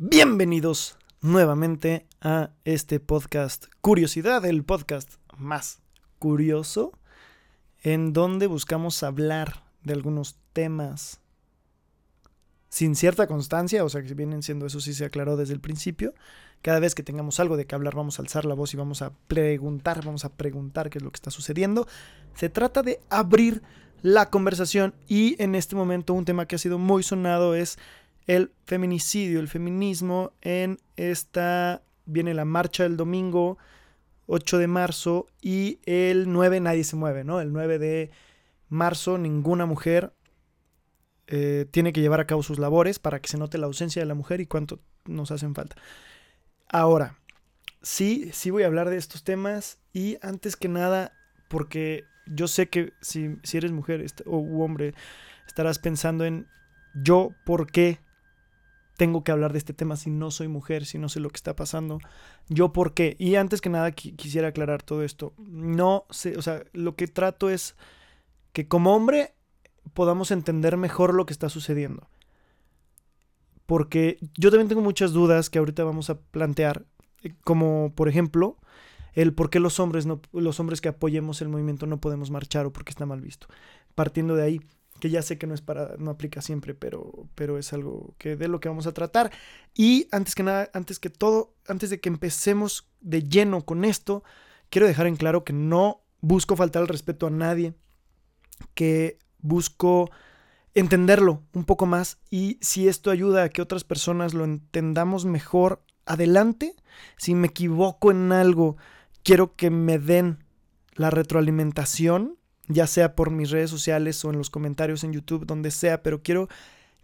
Bienvenidos nuevamente a este podcast Curiosidad, el podcast más curioso, en donde buscamos hablar de algunos temas sin cierta constancia, o sea que vienen siendo, eso sí se aclaró desde el principio. Cada vez que tengamos algo de qué hablar, vamos a alzar la voz y vamos a preguntar, vamos a preguntar qué es lo que está sucediendo. Se trata de abrir la conversación y en este momento un tema que ha sido muy sonado es el feminicidio, el feminismo en esta, viene la marcha del domingo 8 de marzo y el 9 nadie se mueve, ¿no? El 9 de marzo ninguna mujer eh, tiene que llevar a cabo sus labores para que se note la ausencia de la mujer y cuánto nos hacen falta. Ahora, sí, sí voy a hablar de estos temas y antes que nada, porque yo sé que si, si eres mujer o hombre, estarás pensando en yo, ¿por qué tengo que hablar de este tema si no soy mujer, si no sé lo que está pasando. Yo por qué. Y antes que nada quisiera aclarar todo esto. No sé, o sea, lo que trato es que como hombre podamos entender mejor lo que está sucediendo. Porque yo también tengo muchas dudas que ahorita vamos a plantear, eh, como por ejemplo, el por qué los hombres no los hombres que apoyemos el movimiento no podemos marchar o porque está mal visto. Partiendo de ahí, que ya sé que no es para, no aplica siempre, pero, pero es algo que de lo que vamos a tratar. Y antes que nada, antes que todo, antes de que empecemos de lleno con esto, quiero dejar en claro que no busco faltar el respeto a nadie, que busco entenderlo un poco más y si esto ayuda a que otras personas lo entendamos mejor, adelante. Si me equivoco en algo, quiero que me den la retroalimentación ya sea por mis redes sociales o en los comentarios en YouTube, donde sea, pero quiero,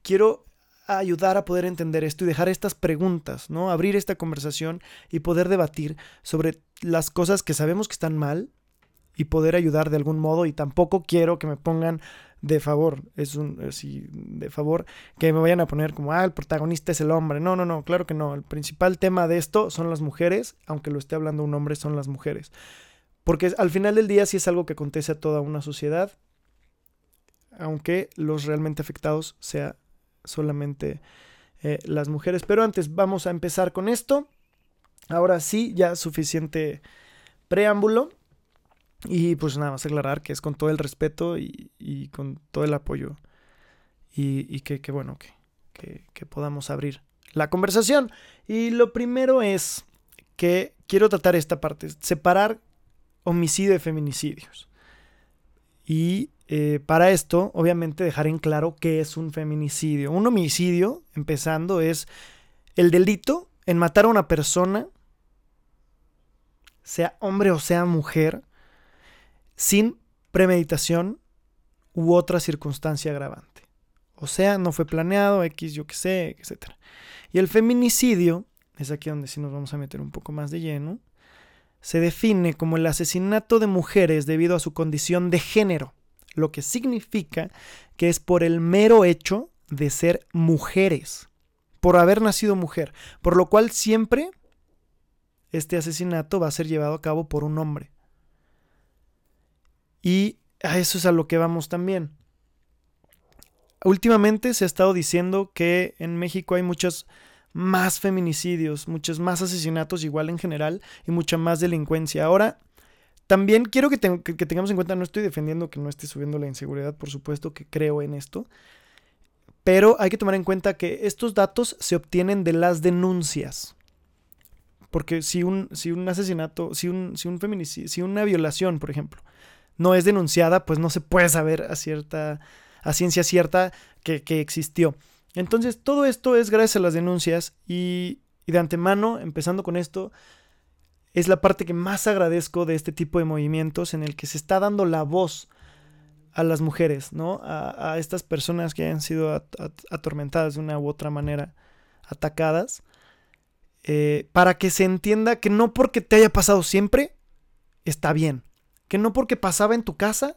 quiero ayudar a poder entender esto y dejar estas preguntas, ¿no? Abrir esta conversación y poder debatir sobre las cosas que sabemos que están mal y poder ayudar de algún modo y tampoco quiero que me pongan de favor, es un así de favor que me vayan a poner como ah, el protagonista es el hombre. No, no, no, claro que no. El principal tema de esto son las mujeres, aunque lo esté hablando un hombre, son las mujeres. Porque al final del día sí es algo que acontece a toda una sociedad, aunque los realmente afectados sea solamente eh, las mujeres. Pero antes vamos a empezar con esto. Ahora sí, ya suficiente preámbulo. Y pues nada más aclarar que es con todo el respeto y, con todo el apoyo. Y, que, bueno, que, que podamos abrir la conversación. Y lo primero es que quiero tratar esta parte, separar homicidio y feminicidios. Y eh, para esto, obviamente, dejar en claro qué es un feminicidio. Un homicidio, empezando, es el delito en matar a una persona, sea hombre o sea mujer, sin premeditación u otra circunstancia agravante. O sea, no fue planeado, X, yo qué sé, etc. Y el feminicidio, es aquí donde sí nos vamos a meter un poco más de lleno, se define como el asesinato de mujeres debido a su condición de género, lo que significa que es por el mero hecho de ser mujeres, por haber nacido mujer, por lo cual siempre este asesinato va a ser llevado a cabo por un hombre. Y a eso es a lo que vamos también. Últimamente se ha estado diciendo que en México hay muchas más feminicidios, muchos más asesinatos igual en general y mucha más delincuencia. Ahora, también quiero que, tengamos en cuenta, no estoy defendiendo que no esté subiendo la inseguridad, por supuesto que creo en esto, pero hay que tomar en cuenta que estos datos se obtienen de las denuncias. Porque si un, si un asesinato, si un, si un feminicidio, si una violación, por ejemplo, no es denunciada, pues no se puede saber a cierta, a ciencia cierta que, que existió. Entonces, todo esto es gracias a las denuncias y, de antemano, empezando con esto, es la parte que más agradezco de este tipo de movimientos en el que se está dando la voz a las mujeres, ¿no? A, estas personas que han sido atormentadas de una u otra manera, atacadas, eh, para que se entienda que no porque te haya pasado siempre, está bien. Que no porque pasaba en tu casa,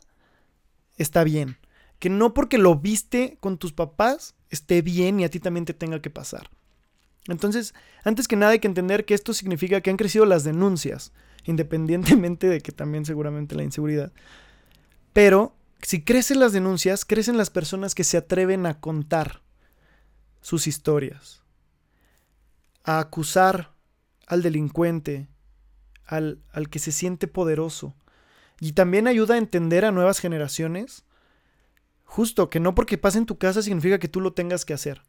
está bien. Que no porque lo viste con tus papás, esté bien y a ti también te tenga que pasar. Entonces, antes que nada hay que entender que esto significa que han crecido las denuncias, independientemente de que también seguramente la inseguridad. Pero si crecen las denuncias, crecen las personas que se atreven a contar sus historias. a acusar al delincuente, al, al que se siente poderoso. Y también ayuda a entender a nuevas generaciones, justo que no porque pase en tu casa significa que tú lo tengas que hacer.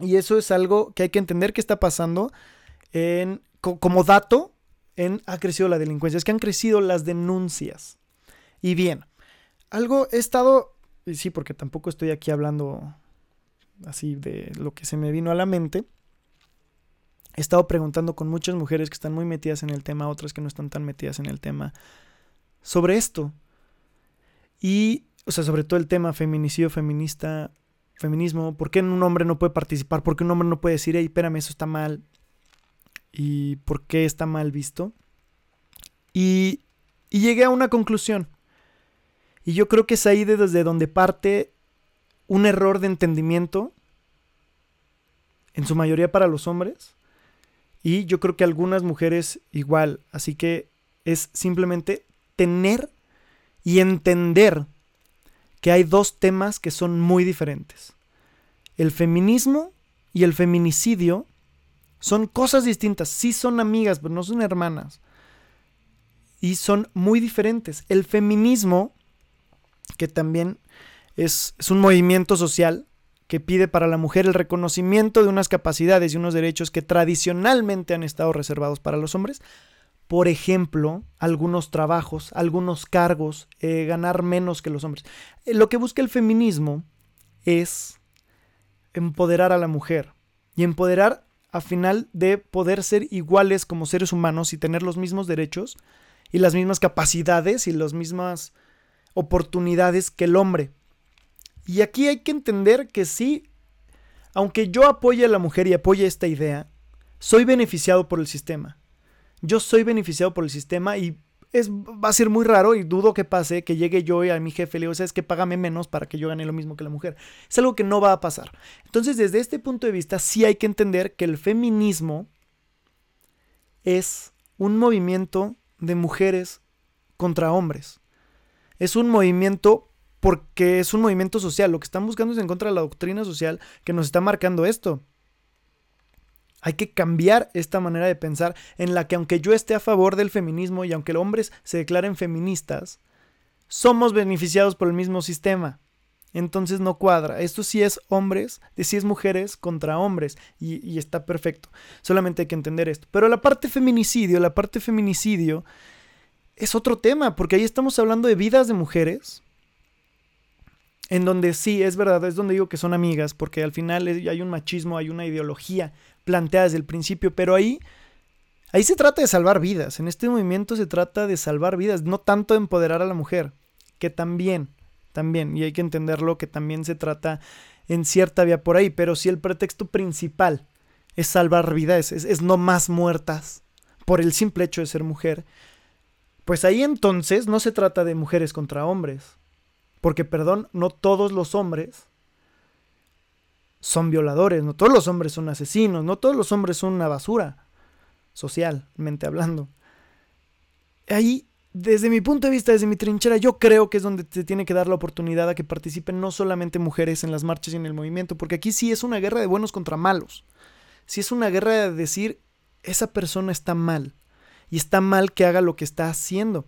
Y eso es algo que hay que entender que está pasando en, como dato en ha crecido la delincuencia, es que han crecido las denuncias. Y bien, algo he estado, y sí, porque tampoco estoy aquí hablando así de lo que se me vino a la mente. He estado preguntando con muchas mujeres que están muy metidas en el tema, otras que no están tan metidas en el tema, sobre esto. Y, o sea, sobre todo el tema feminicidio, feminista, feminismo, ¿por qué un hombre no puede participar? ¿Por qué un hombre no puede decir, hey, espérame, eso está mal? ¿Y por qué está mal visto? Y, y llegué a una conclusión. Y yo creo que es ahí desde donde parte un error de entendimiento, en su mayoría para los hombres, y yo creo que algunas mujeres igual. Así que es simplemente tener y entender que hay dos temas que son muy diferentes. El feminismo y el feminicidio son cosas distintas. Sí son amigas, pero no son hermanas. Y son muy diferentes. El feminismo, que también es, es un movimiento social que pide para la mujer el reconocimiento de unas capacidades y unos derechos que tradicionalmente han estado reservados para los hombres, por ejemplo, algunos trabajos, algunos cargos, eh, ganar menos que los hombres. Eh, lo que busca el feminismo es empoderar a la mujer y empoderar a final de poder ser iguales como seres humanos y tener los mismos derechos y las mismas capacidades y las mismas oportunidades que el hombre. Y aquí hay que entender que sí, aunque yo apoye a la mujer y apoye esta idea, soy beneficiado por el sistema yo soy beneficiado por el sistema y es, va a ser muy raro y dudo que pase que llegue yo y a mi jefe le digo, es que págame menos para que yo gane lo mismo que la mujer. Es algo que no va a pasar. Entonces, desde este punto de vista, sí hay que entender que el feminismo es un movimiento de mujeres contra hombres. Es un movimiento porque es un movimiento social. Lo que están buscando es en contra de la doctrina social que nos está marcando esto. Hay que cambiar esta manera de pensar en la que aunque yo esté a favor del feminismo y aunque los hombres se declaren feministas, somos beneficiados por el mismo sistema. Entonces no cuadra. Esto sí es hombres, de sí es mujeres contra hombres. Y, y, está perfecto. Solamente hay que entender esto. Pero la parte feminicidio, la parte feminicidio es otro tema, porque ahí estamos hablando de vidas de mujeres. En donde sí, es verdad, es donde digo que son amigas, porque al final hay un machismo, hay una ideología planteada desde el principio, pero ahí, ahí se trata de salvar vidas. En este movimiento se trata de salvar vidas, no tanto de empoderar a la mujer, que también, también, y hay que entenderlo que también se trata en cierta vía por ahí, pero si el pretexto principal es salvar vidas, es, es no más muertas por el simple hecho de ser mujer, pues ahí entonces no se trata de mujeres contra hombres. Porque, perdón, no todos los hombres son violadores, no todos los hombres son asesinos, no todos los hombres son una basura, socialmente hablando. Ahí, desde mi punto de vista, desde mi trinchera, yo creo que es donde se tiene que dar la oportunidad a que participen no solamente mujeres en las marchas y en el movimiento, porque aquí sí es una guerra de buenos contra malos. Sí es una guerra de decir, esa persona está mal. Y está mal que haga lo que está haciendo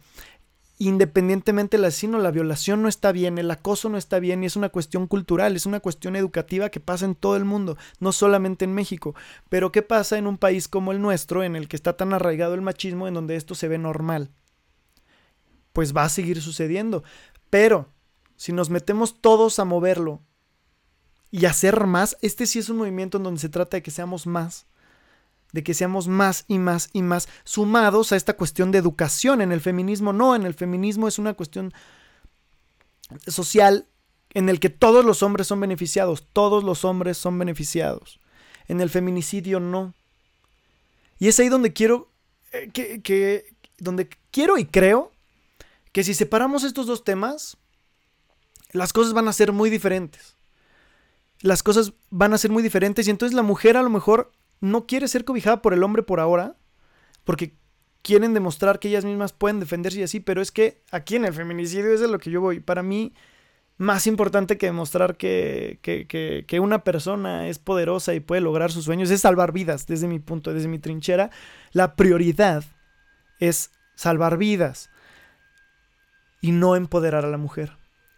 independientemente del asesino, la violación no está bien, el acoso no está bien y es una cuestión cultural, es una cuestión educativa que pasa en todo el mundo, no solamente en México. Pero ¿qué pasa en un país como el nuestro, en el que está tan arraigado el machismo, en donde esto se ve normal? Pues va a seguir sucediendo. Pero si nos metemos todos a moverlo y hacer más, este sí es un movimiento en donde se trata de que seamos más de que seamos más y más y más sumados a esta cuestión de educación. En el feminismo no, en el feminismo es una cuestión social en el que todos los hombres son beneficiados, todos los hombres son beneficiados. En el feminicidio no. Y es ahí donde quiero eh, que, donde quiero y creo que si separamos estos dos temas, las cosas van a ser muy diferentes. Las cosas van a ser muy diferentes y entonces la mujer a lo mejor no quiere ser cobijada por el hombre por ahora, porque quieren demostrar que ellas mismas pueden defenderse y así, pero es que aquí en el feminicidio es de lo que yo voy. Para mí, más importante que demostrar que, que, que, una persona es poderosa y puede lograr sus sueños es salvar vidas, desde mi punto, desde mi trinchera. La prioridad es salvar vidas y no empoderar a la mujer.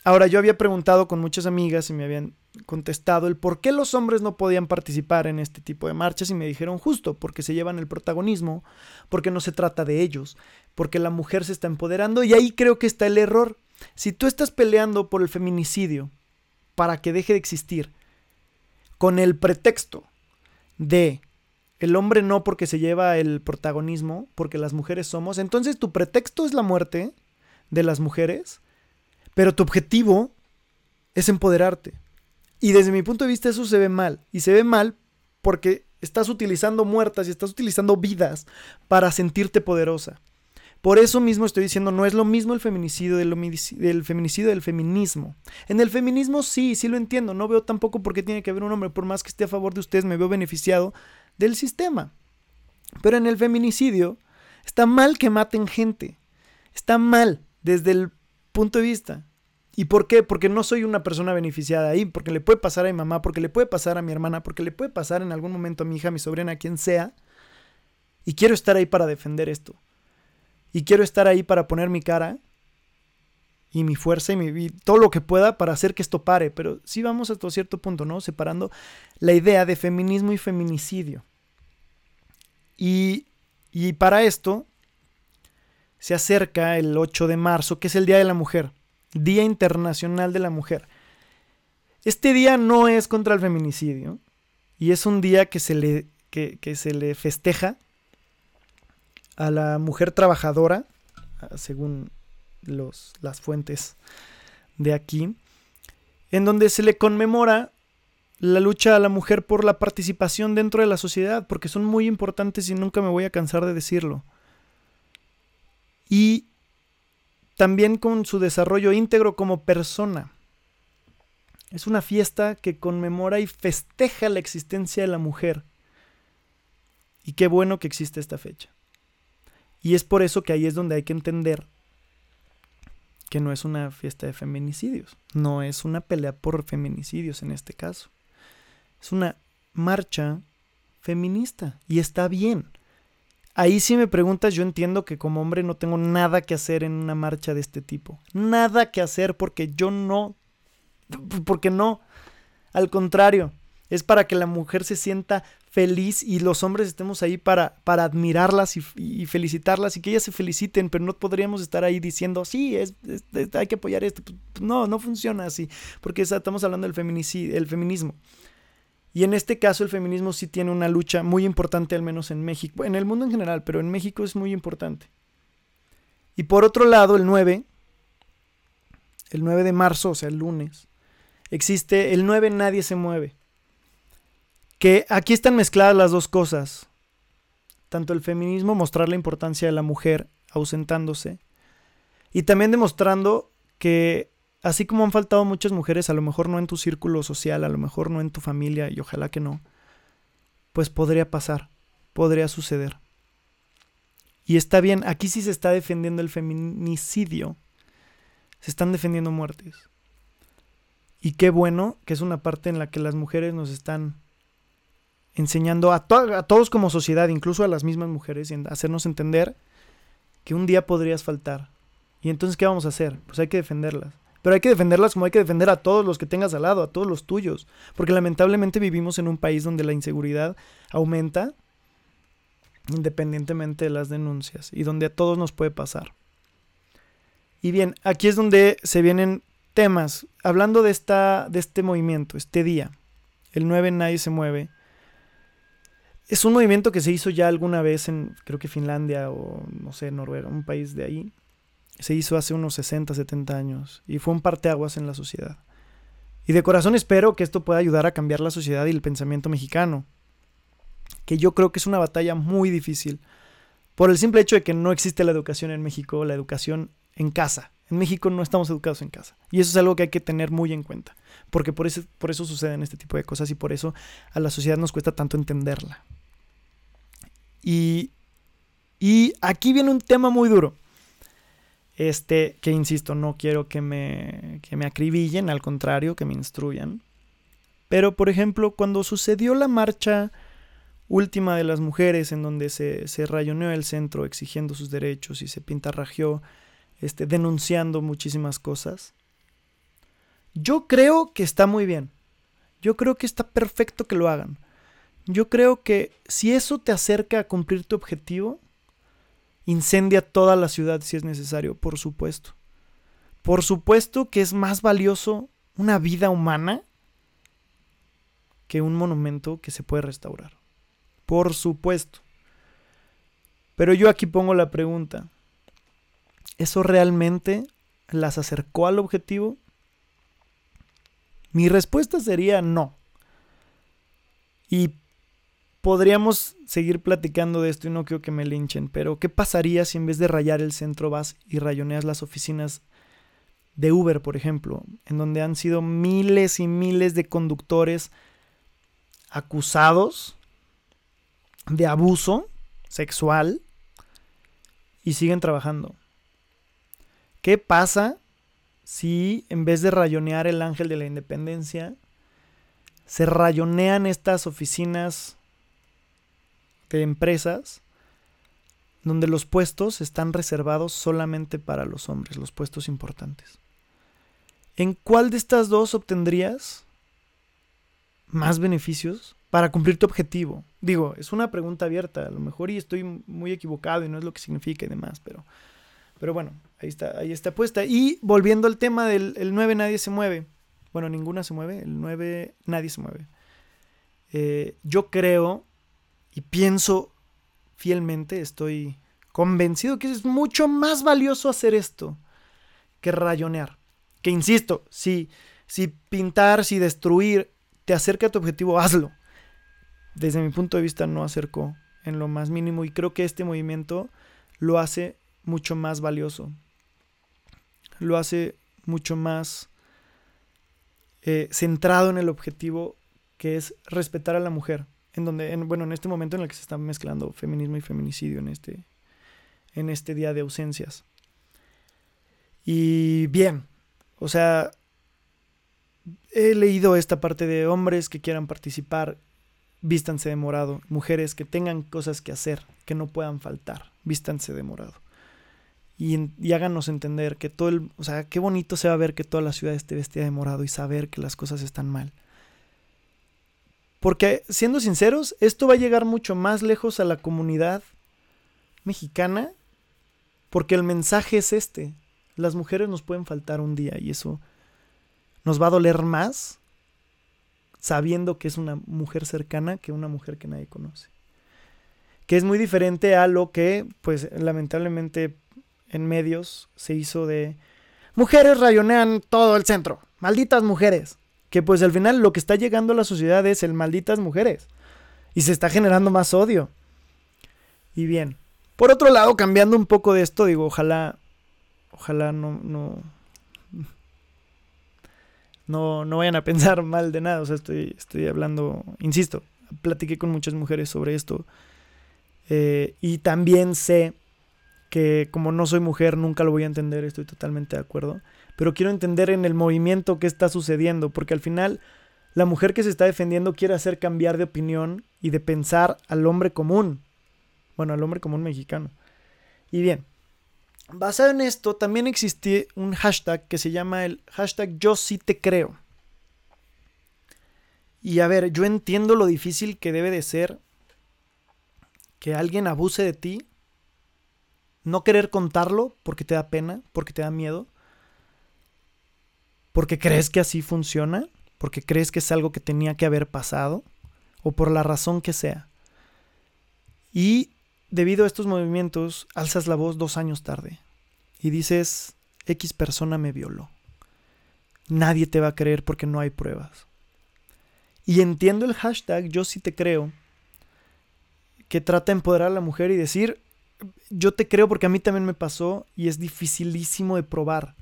Ahora, yo había preguntado con muchas amigas y me habían contestado el por qué los hombres no podían participar en este tipo de marchas y me dijeron justo porque se llevan el protagonismo, porque no se trata de ellos, porque la mujer se está empoderando y ahí creo que está el error. Si tú estás peleando por el feminicidio para que deje de existir con el pretexto de el hombre no porque se lleva el protagonismo, porque las mujeres somos, entonces tu pretexto es la muerte de las mujeres, pero tu objetivo es empoderarte. Y desde mi punto de vista eso se ve mal. Y se ve mal porque estás utilizando muertas y estás utilizando vidas para sentirte poderosa. Por eso mismo estoy diciendo, no es lo mismo el feminicidio del, feminicidio del feminismo. En el feminismo sí, sí lo entiendo. No veo tampoco por qué tiene que haber un hombre. Por más que esté a favor de ustedes, me veo beneficiado del sistema. Pero en el feminicidio está mal que maten gente. Está mal desde el punto de vista. ¿Y por qué? Porque no soy una persona beneficiada ahí, porque le puede pasar a mi mamá, porque le puede pasar a mi hermana, porque le puede pasar en algún momento a mi hija, a mi sobrina, a quien sea. Y quiero estar ahí para defender esto. Y quiero estar ahí para poner mi cara y mi fuerza y, mi, todo lo que pueda para hacer que esto pare. Pero sí vamos hasta cierto punto, ¿no? Separando la idea de feminismo y feminicidio. Y, y para esto se acerca el 8 de marzo, que es el Día de la Mujer, Día Internacional de la Mujer. Este día no es contra el feminicidio y es un día que se le, que, se le festeja a la mujer trabajadora, según los, las fuentes de aquí, en donde se le conmemora la lucha a la mujer por la participación dentro de la sociedad, porque son muy importantes y nunca me voy a cansar de decirlo. Y también con su desarrollo íntegro como persona. Es una fiesta que conmemora y festeja la existencia de la mujer. Y qué bueno que existe esta fecha. Y es por eso que ahí es donde hay que entender que no es una fiesta de feminicidios, no es una pelea por feminicidios en este caso. Es una marcha feminista y está bien. Ahí si me preguntas, yo entiendo que como hombre no tengo nada que hacer en una marcha de este tipo. Nada que hacer porque yo no, porque no. Al contrario, es para que la mujer se sienta feliz y los hombres estemos ahí para, para admirarlas y, felicitarlas y que ellas se feliciten, pero no podríamos estar ahí diciendo, sí, es, hay que apoyar esto. Pues, no, no funciona así, porque estamos hablando del el feminismo. Y en este caso el feminismo sí tiene una lucha muy importante, al menos en México, en el mundo en general, pero en México es muy importante. Y por otro lado, el 9, el 9 de marzo, o sea, el lunes, existe el 9 Nadie se mueve que aquí están mezcladas las dos cosas. Tanto el feminismo, mostrar la importancia de la mujer ausentándose, y también demostrando que así como han faltado muchas mujeres, a lo mejor no en tu círculo social, a lo mejor no en tu familia, y ojalá que no, pues podría pasar, podría suceder. Y está bien, aquí sí se está defendiendo el feminicidio, se están defendiendo muertes. Y qué bueno que es una parte en la que las mujeres nos están enseñando a, todos como sociedad, incluso a las mismas mujeres, y hacernos entender que un día podrías faltar. Y entonces, ¿qué vamos a hacer? Pues hay que defenderlas. Pero hay que defenderlas como hay que defender a todos los que tengas al lado, a todos los tuyos. Porque lamentablemente vivimos en un país donde la inseguridad aumenta independientemente de las denuncias y donde a todos nos puede pasar. Y bien, aquí es donde se vienen temas. Hablando de, esta, de este movimiento, este día, el 9 Nadie se mueve es un movimiento que se hizo ya alguna vez en, creo que Finlandia o, no sé, Noruega, un país de ahí. Se hizo hace unos 60, 70 años y fue un parteaguas en la sociedad. Y de corazón espero que esto pueda ayudar a cambiar la sociedad y el pensamiento mexicano. Que yo creo que es una batalla muy difícil. Por el simple hecho de que no existe la educación en México, la educación en casa. En México no estamos educados en casa. Y eso es algo que hay que tener muy en cuenta. Porque por eso, por eso suceden este tipo de cosas y por eso a la sociedad nos cuesta tanto entenderla. Y, y aquí viene un tema muy duro. Este, que insisto, no quiero que me, que me acribillen, al contrario, que me instruyan. Pero, por ejemplo, cuando sucedió la marcha última de las mujeres, en donde se, se rayoneó el centro exigiendo sus derechos y se pintarrajeó, este, denunciando muchísimas cosas, yo creo que está muy bien. Yo creo que está perfecto que lo hagan. Yo creo que si eso te acerca a cumplir tu objetivo, incendia toda la ciudad si es necesario, por supuesto. Por supuesto que es más valioso una vida humana que un monumento que se puede restaurar. Por supuesto. Pero yo aquí pongo la pregunta. ¿Eso realmente las acercó al objetivo? Mi respuesta sería no. Y podríamos seguir platicando de esto y no quiero que me linchen, pero ¿qué pasaría si en vez de rayar el centro vas y rayoneas las oficinas de Uber, por ejemplo, en donde han sido miles y miles de conductores acusados de abuso sexual y siguen trabajando? ¿Qué pasa si en vez de rayonear el ángel de la independencia, se rayonean estas oficinas de empresas donde los puestos están reservados solamente para los hombres, los puestos importantes. ¿En cuál de estas dos obtendrías más beneficios para cumplir tu objetivo? Digo, es una pregunta abierta, a lo mejor y estoy muy equivocado y no es lo que significa y demás, pero, pero bueno, ahí está, ahí está puesta. Y volviendo al tema del 9 nadie se mueve. Bueno, ninguna se mueve, el 9 nadie se mueve. Eh, yo creo y pienso fielmente, estoy convencido que es mucho más valioso hacer esto que rayonear. Que insisto, si, si pintar, si destruir te acerca a tu objetivo, hazlo. Desde mi punto de vista no acercó en lo más mínimo y creo que este movimiento lo hace mucho más valioso. Lo hace mucho más eh, centrado en el objetivo que es respetar a la mujer en donde, bueno, en este momento en el que se está mezclando feminismo y feminicidio en este, en este día de ausencias. Y bien, o sea, he leído esta parte de hombres que quieran participar, vístanse de morado, mujeres que tengan cosas que hacer, que no puedan faltar, vístanse de morado. Y, y, háganos entender que todo el, o sea, qué bonito se va a ver que toda la ciudad esté vestida de morado y saber que las cosas están mal. Porque, siendo sinceros, esto va a llegar mucho más lejos a la comunidad mexicana, porque el mensaje es este. Las mujeres nos pueden faltar un día y eso nos va a doler más sabiendo que es una mujer cercana que una mujer que nadie conoce. Que es muy diferente a lo que, pues, lamentablemente en medios se hizo de mujeres rayonean todo el centro. Malditas mujeres que pues al final lo que está llegando a la sociedad es el malditas mujeres. Y se está generando más odio. Y bien. Por otro lado, cambiando un poco de esto, digo, ojalá, ojalá no, no, no, no vayan a pensar mal de nada. O sea, estoy, estoy hablando, insisto, platiqué con muchas mujeres sobre esto. Eh, y también sé que como no soy mujer, nunca lo voy a entender, estoy totalmente de acuerdo pero quiero entender en el movimiento qué está sucediendo, porque al final la mujer que se está defendiendo quiere hacer cambiar de opinión y de pensar al hombre común, bueno, al hombre común mexicano. Y bien, basado en esto, también existe un hashtag que se llama el hashtag yo sí te creo. Y a ver, yo entiendo lo difícil que debe de ser que alguien abuse de ti, no querer contarlo porque te da pena, porque te da miedo, porque crees que así funciona, porque crees que es algo que tenía que haber pasado, o por la razón que sea. Y debido a estos movimientos, alzas la voz dos años tarde y dices, X persona me violó. Nadie te va a creer porque no hay pruebas. Y entiendo el hashtag, yo sí te creo, que trata de empoderar a la mujer y decir, yo te creo porque a mí también me pasó y es dificilísimo de probar.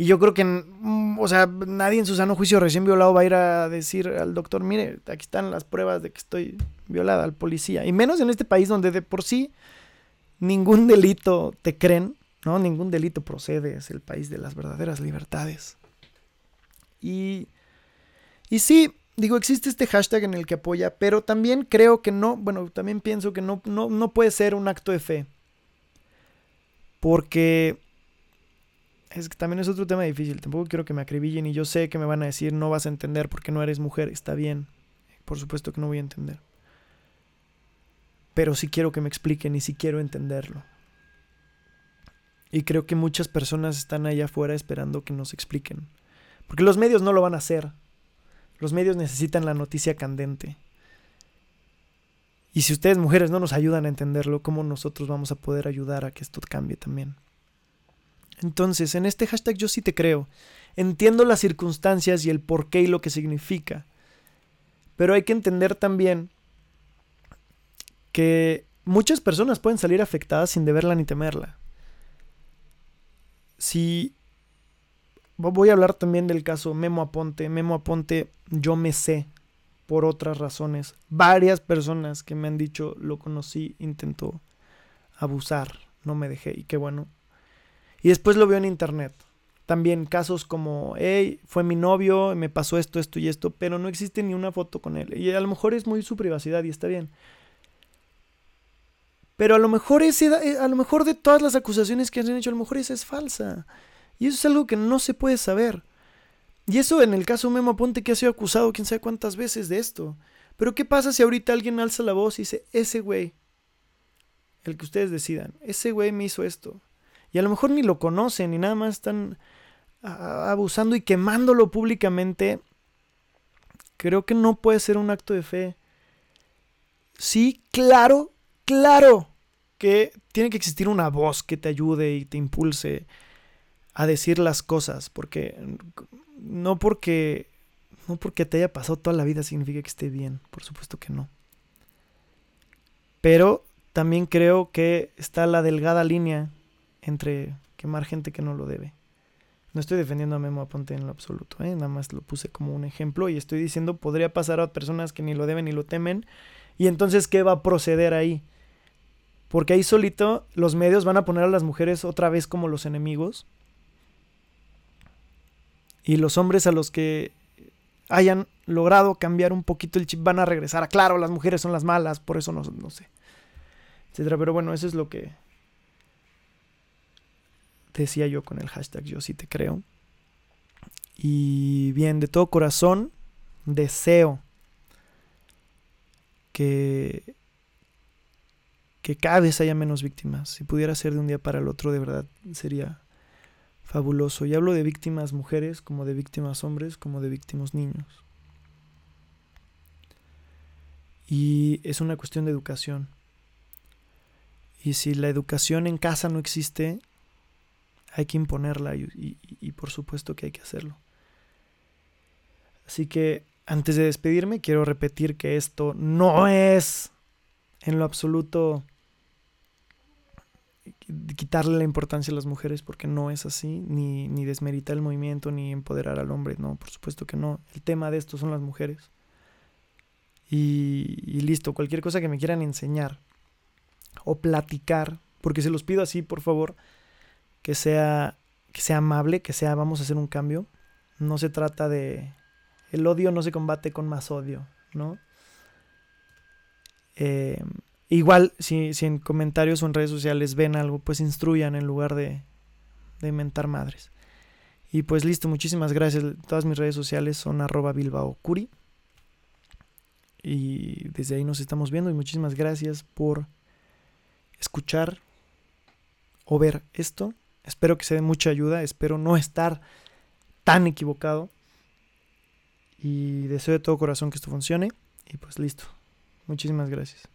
Y yo creo que, mm, o sea, nadie en su sano juicio recién violado va a ir a decir al doctor, mire, aquí están las pruebas de que estoy violada, al policía. Y menos en este país donde de por sí ningún delito te creen, No, ningún delito procede, es el país de las verdaderas libertades. Y, y sí, digo, existe este hashtag en el que apoya, pero también creo que no, bueno, también pienso que no, no, no puede ser un acto de fe. Porque es que también es otro tema difícil. Tampoco quiero que me acribillen y yo sé que me van a decir no vas a entender porque no eres mujer. Está bien. Por supuesto que no voy a entender. Pero sí quiero que me expliquen y sí quiero entenderlo. Y creo que muchas personas están allá afuera esperando que nos expliquen. Porque los medios no lo van a hacer. Los medios necesitan la noticia candente. Y si ustedes mujeres no nos ayudan a entenderlo, ¿cómo nosotros vamos a poder ayudar a que esto cambie también? Entonces, en este hashtag yo sí te creo. Entiendo las circunstancias y el por qué y lo que significa. Pero hay que entender también que muchas personas pueden salir afectadas sin deberla ni temerla. Si voy a hablar también del caso Memo Aponte. Memo Aponte, yo me sé por otras razones. Varias personas que me han dicho lo conocí, intentó abusar, no me dejé y qué bueno. Y después lo veo en internet. También casos como, hey, fue mi novio, me pasó esto, esto y esto, pero no existe ni una foto con él. Y a lo mejor es muy su privacidad y está bien. Pero a lo mejor ese, eh, a lo mejor de todas las acusaciones que han hecho, a lo mejor esa es falsa. Y eso es algo que no se puede saber. Y eso en el caso Memo Aponte que ha sido acusado quién sabe cuántas veces de esto. Pero ¿qué pasa si ahorita alguien alza la voz y dice, ese güey, el que ustedes decidan, ese güey me hizo esto? Y a lo mejor ni lo conocen y nada más están abusando y quemándolo públicamente. Creo que no puede ser un acto de fe. Sí, claro, claro que tiene que existir una voz que te ayude y te impulse a decir las cosas, porque no porque no porque te haya pasado toda la vida significa que esté bien, por supuesto que no. Pero también creo que está la delgada línea entre quemar gente que no lo debe. No estoy defendiendo a Memo Aponte en lo absoluto, ¿eh? nada más lo puse como un ejemplo y estoy diciendo podría pasar a personas que ni lo deben ni lo temen. Y entonces, ¿qué va a proceder ahí? Porque ahí solito los medios van a poner a las mujeres otra vez como los enemigos y los hombres a los que hayan logrado cambiar un poquito el chip van a regresar claro, las mujeres son las malas, por eso no, no sé, etcétera. Pero bueno, eso es lo que decía yo con el hashtag yo sí te creo. Y bien, de todo corazón, deseo que, que cada vez haya menos víctimas. Si pudiera ser de un día para el otro, de verdad sería fabuloso. Y hablo de víctimas mujeres, como de víctimas hombres, como de víctimas niños. Y es una cuestión de educación. Y si la educación en casa no existe, hay que imponerla y, por supuesto que hay que hacerlo. Así que antes de despedirme, quiero repetir que esto no es en lo absoluto quitarle la importancia a las mujeres porque no es así, ni, ni desmeritar el movimiento, ni empoderar al hombre, no, por supuesto que no. El tema de esto son las mujeres. Y, y listo, cualquier cosa que me quieran enseñar o platicar, porque se los pido así, por favor, que sea, que sea amable, que sea vamos a hacer un cambio. No se trata de... El odio no se combate con más odio, ¿no? Eh, Igual, si, si, en comentarios o en redes sociales ven algo, pues instruyan en lugar de, de inventar madres. Y pues listo, muchísimas gracias. Todas mis redes sociales son arroba Bilbao Curi. Y desde ahí nos estamos viendo y muchísimas gracias por escuchar o ver esto. Espero que se dé mucha ayuda, espero no estar tan equivocado. Y deseo de todo corazón que esto funcione. Y pues listo. Muchísimas gracias.